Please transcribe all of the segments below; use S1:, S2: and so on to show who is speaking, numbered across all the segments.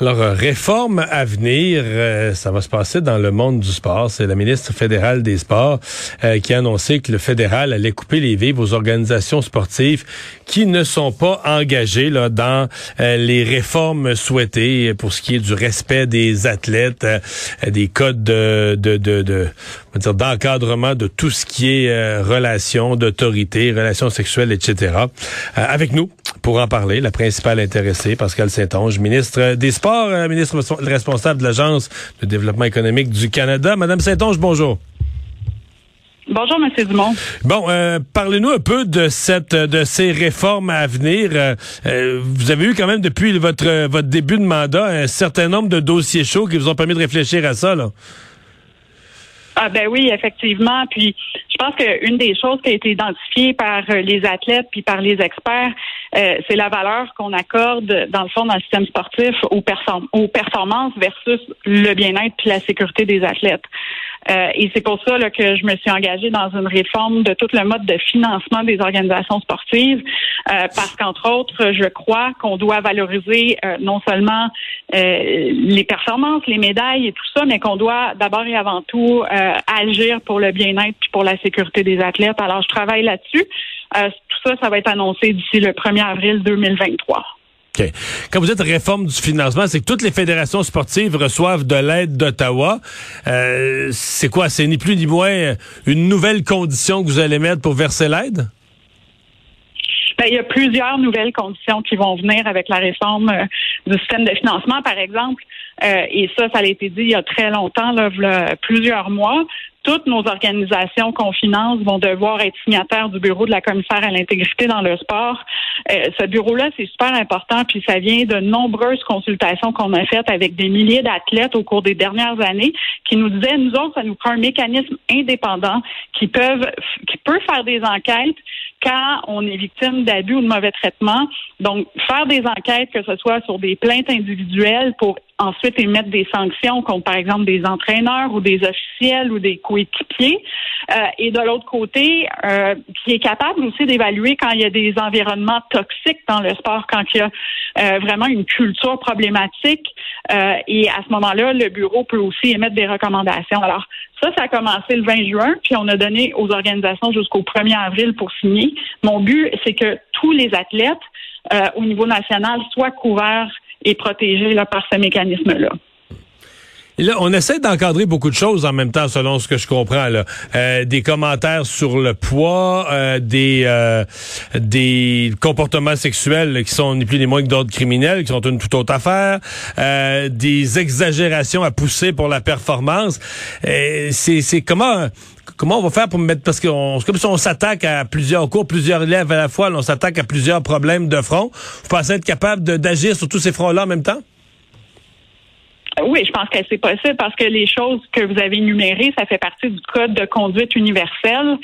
S1: Alors, euh, réforme à venir, euh, ça va se passer dans le monde du sport. C'est la ministre fédérale des Sports euh, qui a annoncé que le fédéral allait couper les vivres aux organisations sportives qui ne sont pas engagées dans les réformes souhaitées pour ce qui est du respect des athlètes, des codes de, de, de, de d'encadrement de tout ce qui est relations d'autorité, relations sexuelles, etc. avec nous, pour en parler, la principale intéressée, Pascal Saint-Onge, ministre des Sports euh, ministre responsable de l'Agence de développement économique du Canada. Madame Saint-Onge, bonjour.
S2: Bonjour, M. Dumont.
S1: Bon, euh, parlez-nous un peu de cette, de ces réformes à venir. Euh, vous avez eu quand même depuis votre votre début de mandat un certain nombre de dossiers chauds qui vous ont permis de réfléchir à ça, là.
S2: Ah ben oui, effectivement. Puis pense qu'une des choses qui a été identifiée par les athlètes puis par les experts, euh, c'est la valeur qu'on accorde, dans le fond, dans le système sportif aux, aux performances versus le bien-être puis la sécurité des athlètes. Euh, et c'est pour ça que je me suis engagée dans une réforme de tout le mode de financement des organisations sportives, euh, parce qu'entre autres, je crois qu'on doit valoriser non seulement les performances, les médailles et tout ça, mais qu'on doit d'abord et avant tout agir pour le bien-être puis pour la sécurité des athlètes. Alors, je travaille là-dessus. tout ça, ça va être annoncé d'ici le 1er avril 2023.
S1: Quand vous dites réforme du financement, c'est que toutes les fédérations sportives reçoivent de l'aide d'Ottawa. Euh, c'est quoi? C'est ni plus ni moins une nouvelle condition que vous allez mettre pour verser l'aide?
S2: Ben, il y a plusieurs nouvelles conditions qui vont venir avec la réforme euh, du système de financement, par exemple. Euh, et ça, ça a été dit il y a très longtemps, là, plusieurs mois toutes nos organisations qu'on finance vont devoir être signataires du bureau de la commissaire à l'intégrité dans le sport. Euh, ce bureau-là, c'est super important, puis ça vient de nombreuses consultations qu'on a faites avec des milliers d'athlètes au cours des dernières années qui nous disaient, nous autres, ça nous prend un mécanisme indépendant qui peuvent, qui peut faire des enquêtes quand on est victime d'abus ou de mauvais traitements. Donc, faire des enquêtes, que ce soit sur des plaintes individuelles pour ensuite émettre des sanctions contre, par exemple, des entraîneurs ou des officiels ou des coéquipiers. Euh, et de l'autre côté, euh, qui est capable aussi d'évaluer quand il y a des environnements toxiques dans le sport, quand il y a euh, vraiment une culture problématique. Euh, et à ce moment-là, le bureau peut aussi émettre des recommandations. Alors, ça, ça a commencé le 20 juin, puis on a donné aux organisations jusqu'au 1er avril pour signer. Mon but, c'est que tous les athlètes euh, au niveau national soient couverts et protégés là, par ce mécanisme-là.
S1: Là, on essaie d'encadrer beaucoup de choses en même temps, selon ce que je comprends. Euh, des commentaires sur le poids, euh, des euh, des comportements sexuels qui sont ni plus ni moins que d'autres criminels, qui sont une toute autre affaire, des exagérations à pousser pour la performance. c'est comment comment on va faire pour mettre parce c'est comme si on s'attaque à plusieurs cours, plusieurs élèves à la fois, on s'attaque à plusieurs problèmes de front. Vous pensez être capable d'agir sur tous ces fronts-là en même temps?
S2: Oui, je pense que c'est possible parce que les choses que vous avez énumérées, ça fait partie du code de conduite universelle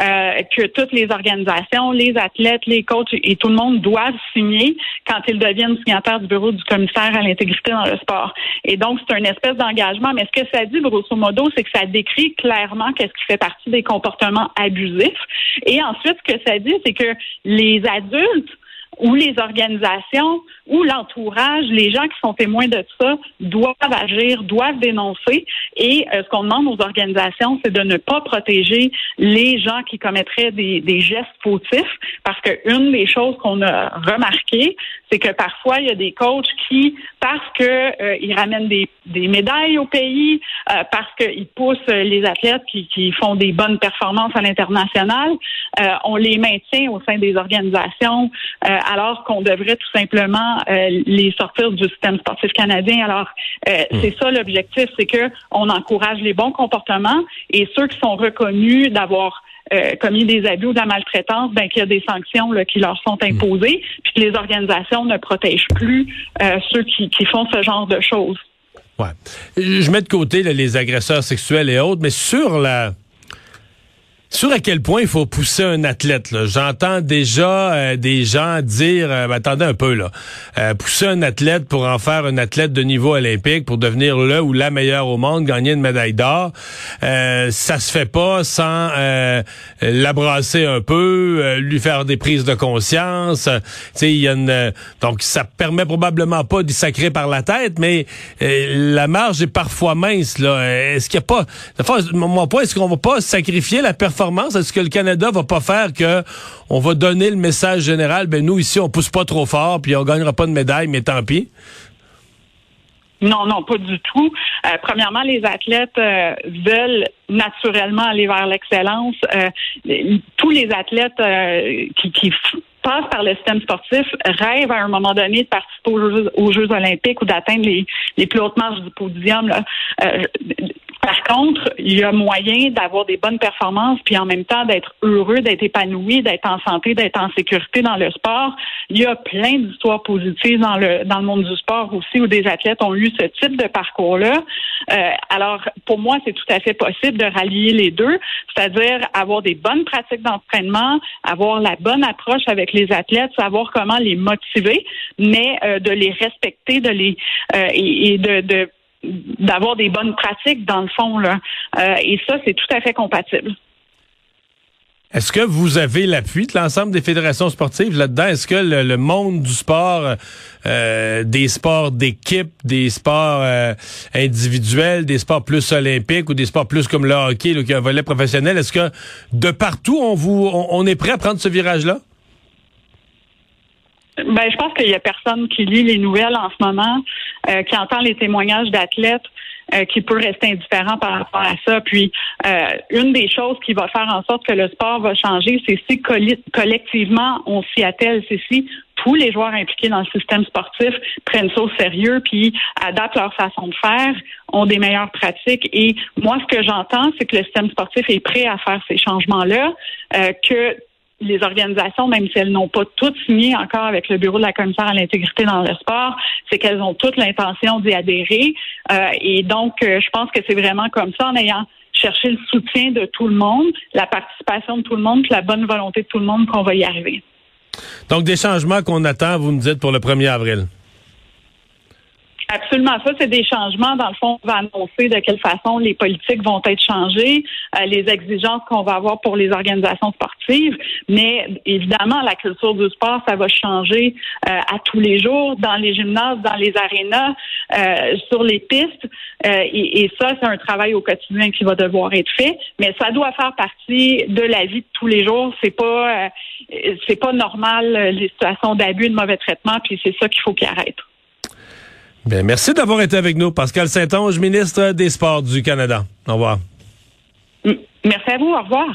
S2: euh, que toutes les organisations, les athlètes, les coachs et tout le monde doivent signer quand ils deviennent signataires du bureau du commissaire à l'intégrité dans le sport. Et donc, c'est une espèce d'engagement. Mais ce que ça dit, grosso modo, c'est que ça décrit clairement qu'est-ce qui fait partie des comportements abusifs. Et ensuite, ce que ça dit, c'est que les adultes ou les organisations ou l'entourage, les gens qui sont témoins de ça, doivent agir, doivent dénoncer. Et euh, ce qu'on demande aux organisations, c'est de ne pas protéger les gens qui commettraient des, des gestes fautifs, parce que une des choses qu'on a remarqué, c'est que parfois il y a des coachs qui, parce que euh, ils ramènent des, des, médailles au pays, euh, parce qu'ils poussent les athlètes qui, qui, font des bonnes performances à l'international, on les maintient au sein des organisations, alors qu'on devrait tout simplement euh, les sortir du système sportif canadien. Alors, euh, hmm. c'est ça l'objectif, c'est que on encourage les bons comportements et ceux qui sont reconnus d'avoir euh, commis des abus ou de la maltraitance, ben qu'il y a des sanctions qui leur sont hmm. imposées, puis que les organisations ne protègent plus ceux qui, font ce genre de choses.
S1: Ouais. Je mets de côté les agresseurs sexuels et autres, mais sur la Sur à quel point il faut pousser un athlète. J'entends déjà euh, des gens dire, euh, ben, attendez un peu là, euh, pousser un athlète pour en faire un athlète de niveau olympique, pour devenir le ou la meilleure au monde, gagner une médaille d'or, ça se fait pas sans l'abrasser un peu, lui faire des prises de conscience. il y a une, donc ça permet probablement pas d'y sacrer par la tête, mais la marge est parfois mince. Est-ce qu'il y a pas, mon point, est-ce qu'on va pas sacrifier la performance est-ce que le Canada va pas faire que on va donner le message général, ben nous ici on pousse pas trop fort puis on gagnera pas de médaille, mais tant pis.
S2: Non, non, pas du tout. Euh, premièrement, les athlètes euh, veulent naturellement aller vers l'excellence. Euh, tous les athlètes qui, passent par le système sportif rêvent à un moment donné de participer aux Jeux, olympiques ou d'atteindre les, les, plus hautes marches du podium. Là. Par contre, il y a moyen d'avoir des bonnes performances, puis en même temps d'être heureux, d'être épanoui, d'être en santé, d'être en sécurité dans le sport. Il y a plein d'histoires positives dans le dans le monde du sport aussi où des athlètes ont eu ce type de parcours-là. Euh, alors, pour moi, c'est tout à fait possible de rallier les deux, c'est-à-dire avoir des bonnes pratiques d'entraînement, avoir la bonne approche avec les athlètes, savoir comment les motiver, mais euh, de les respecter, de les euh, et, de, de d'avoir des bonnes pratiques dans le fond là. Euh, et ça, c'est tout à fait compatible.
S1: Est-ce que vous avez l'appui de l'ensemble des fédérations sportives là-dedans? Est-ce que le, monde du sport, euh, des sports d'équipe, des sports euh, individuels, des sports plus olympiques ou des sports plus comme le hockey, là, qui a un volet professionnel, est-ce que de partout on vous on est prêt à prendre ce virage-là?
S2: Ben, je pense qu'il y a personne qui lit les nouvelles en ce moment, euh, qui entend les témoignages d'athlètes, euh, qui peut rester indifférent par rapport à ça. Puis, euh, une des choses qui va faire en sorte que le sport va changer, c'est si collectivement on s'y attelle, c'est si tous les joueurs impliqués dans le système sportif prennent ça au sérieux puis adaptent leur façon de faire, ont des meilleures pratiques. Et moi, ce que j'entends, c'est que le système sportif est prêt à faire ces changements-là, que les organisations, même si elles n'ont pas toutes signé encore avec le Bureau de la commissaire à l'intégrité dans le sport, c'est qu'elles ont toutes l'intention d'y adhérer. Euh, et donc, euh, je pense que c'est vraiment comme ça, en ayant cherché le soutien de tout le monde, la participation de tout le monde, la bonne volonté de tout le monde qu'on va y arriver.
S1: Donc, des changements qu'on attend, vous me dites, pour le 1er avril.
S2: Absolument. Ça, c'est des changements. Dans le fond, on va annoncer de quelle façon les politiques vont être changées, euh, les exigences qu'on va avoir pour les organisations sportives. Mais évidemment, la culture du sport, ça va changer euh, à tous les jours, dans les gymnases, dans les arénas, euh, sur les pistes. Et, et, ça, c'est un travail au quotidien qui va devoir être fait. Mais ça doit faire partie de la vie de tous les jours. C'est pas, c'est pas normal les situations d'abus, de mauvais traitement. Puis c'est ça qu'il faut qu'il arrête.
S1: Bien, merci d'avoir été avec nous. Pascal Saint-Onge, ministre des Sports du Canada. Au revoir.
S2: Merci à vous. Au revoir.